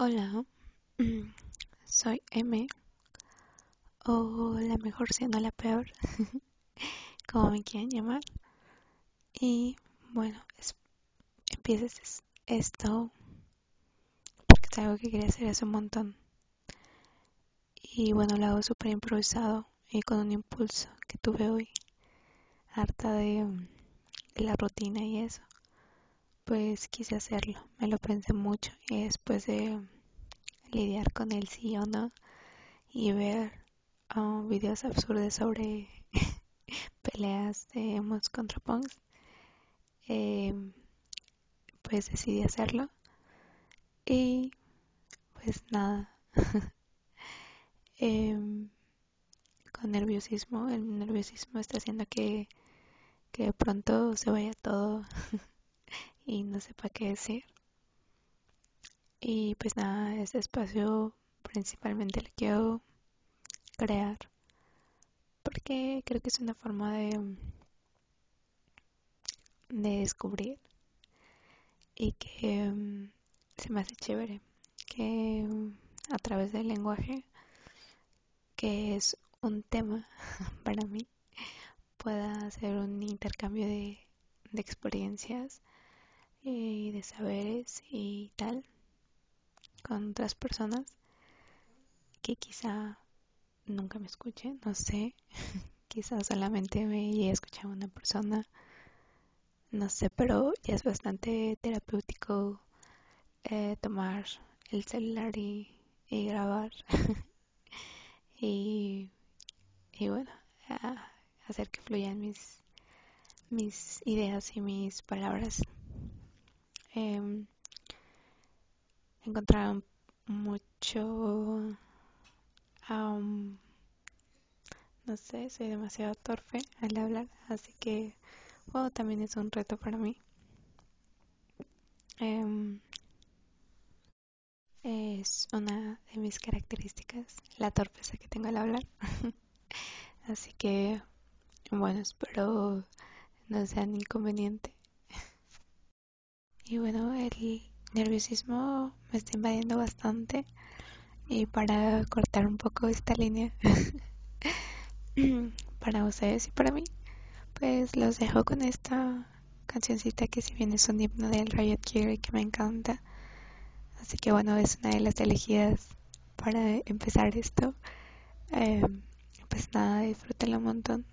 Hola, soy M, o la mejor siendo la peor, como me quieran llamar. Y bueno, es, esto porque es algo que quería hacer hace un montón. Y bueno, lo hago súper improvisado y con un impulso que tuve hoy, harta de, de la rutina y eso. Pues quise hacerlo, me lo pensé mucho y después de lidiar con el sí o no y ver um, videos absurdos sobre peleas de emos contra punks, eh, pues decidí hacerlo. Y pues nada, eh, con nerviosismo, el nerviosismo está haciendo que, que de pronto se vaya todo y no sepa qué decir. Y pues nada, ese espacio principalmente le quiero crear porque creo que es una forma de, de descubrir y que um, se me hace chévere que um, a través del lenguaje que es un tema para mí pueda hacer un intercambio de, de experiencias y de saberes y tal con otras personas que quizá nunca me escuchen, no sé, quizá solamente me escuchar una persona, no sé, pero ya es bastante terapéutico eh, tomar el celular y, y grabar y, y bueno, hacer que fluyan mis, mis ideas y mis palabras. Eh, encontraron mucho um, no sé soy demasiado torpe al hablar así que bueno, también es un reto para mí. Um, es una de mis características la torpeza que tengo al hablar. Así que bueno espero no sea inconveniente y bueno el nerviosismo me está invadiendo bastante y para cortar un poco esta línea para ustedes y para mí pues los dejo con esta cancioncita que si bien es un himno del Riot Gear y que me encanta así que bueno es una de las elegidas para empezar esto eh, pues nada disfrútenlo un montón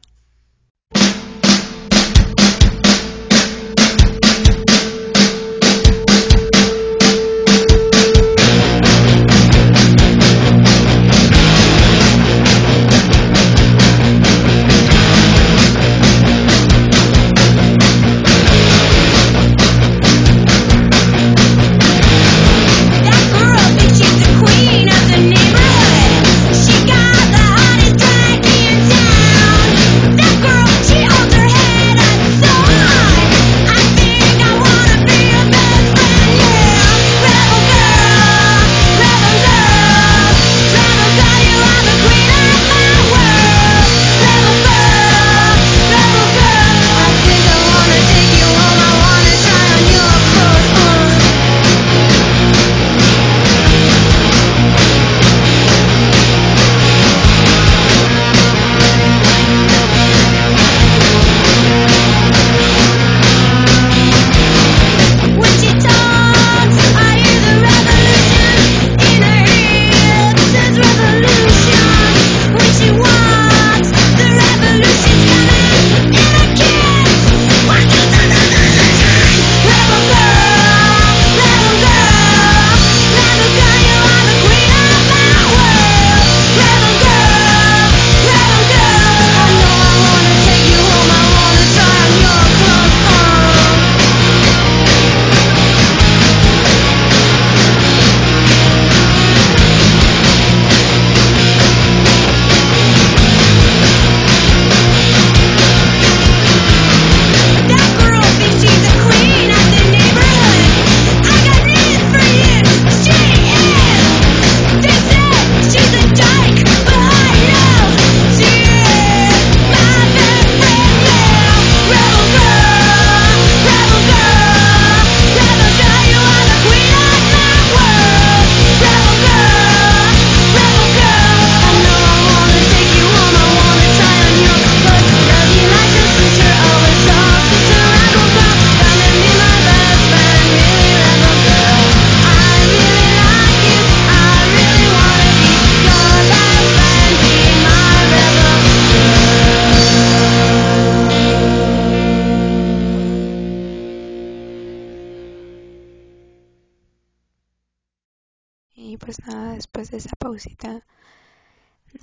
Y pues nada, después de esa pausita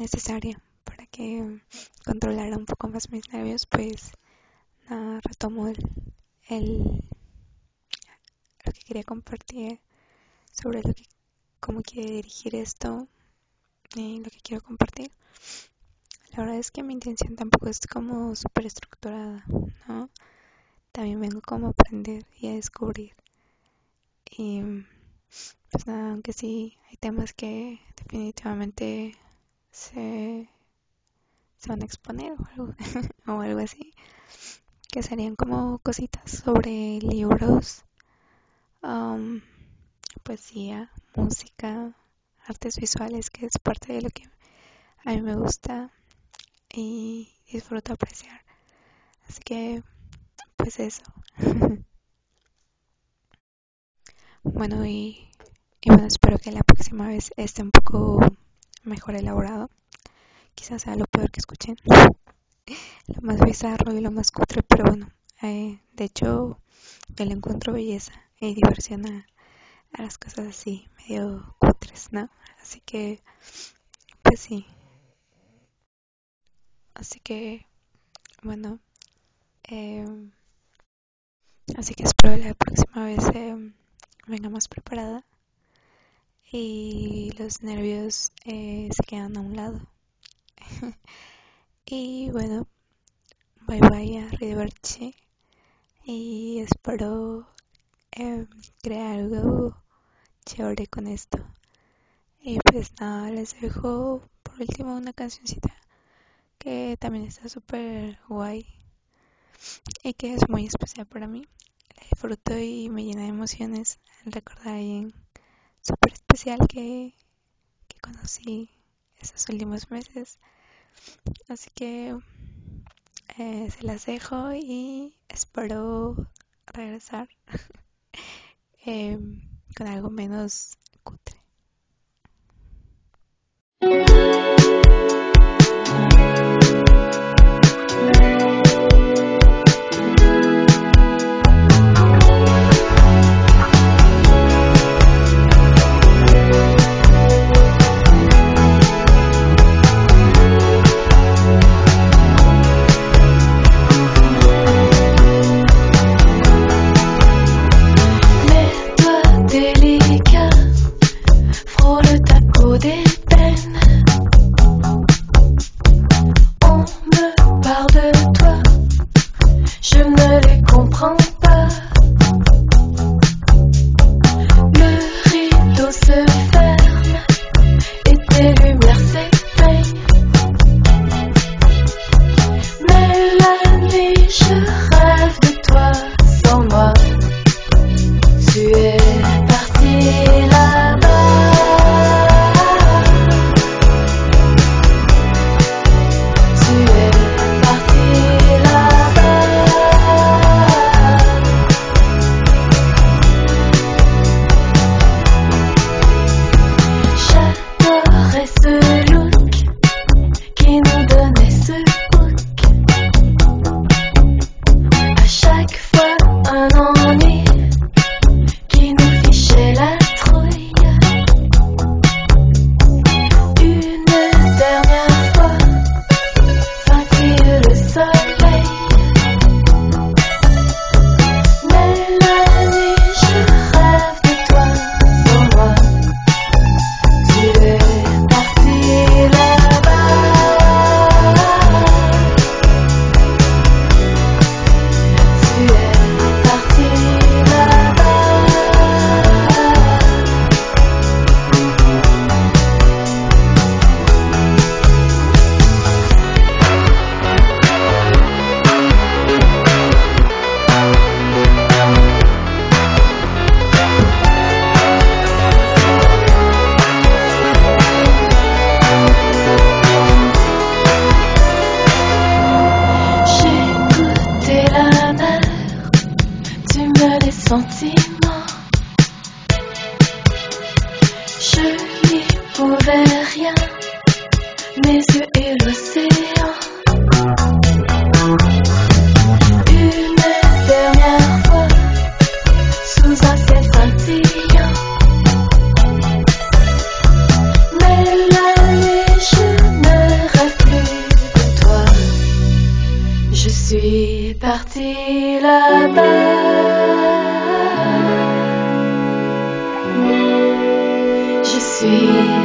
necesaria para que controlara un poco más mis nervios, pues nada, retomo el, el lo que quería compartir sobre lo que cómo quiero dirigir esto y lo que quiero compartir. La verdad es que mi intención tampoco es como súper estructurada, ¿no? También vengo como a aprender y a descubrir. Y pues nada, aunque sí hay temas que definitivamente se, se van a exponer o algo, o algo así, que serían como cositas sobre libros, um, poesía, música, artes visuales, que es parte de lo que a mí me gusta y disfruto apreciar. Así que, pues eso. bueno, y, y bueno, espero que la próxima vez esté un poco mejor elaborado. Quizás sea lo peor que escuchen. lo más bizarro y lo más cutre, pero bueno, eh, de hecho, yo le encuentro belleza y diversión a, las cosas así, medio cutres, ¿no? Así que, pues sí. Así que, bueno, eh, así que espero la próxima vez eh, venga más preparada y los nervios eh, se quedan a un lado. y bueno, bye bye a Riverchi y espero eh, crear algo chévere con esto. Y pues nada, les dejo por último una cancioncita que también está súper guay y que es muy especial para mí. La disfruto y me llena de emociones al recordar a alguien súper especial que, que conocí esos últimos meses. Así que eh, se las dejo y espero regresar eh, con algo menos cutre. je n'y pouvais rien. Mes yeux et l'océan. Une dernière fois, sous un ciel scintillant. Mais là, je ne rêve plus de toi. Je suis partie là-bas. see.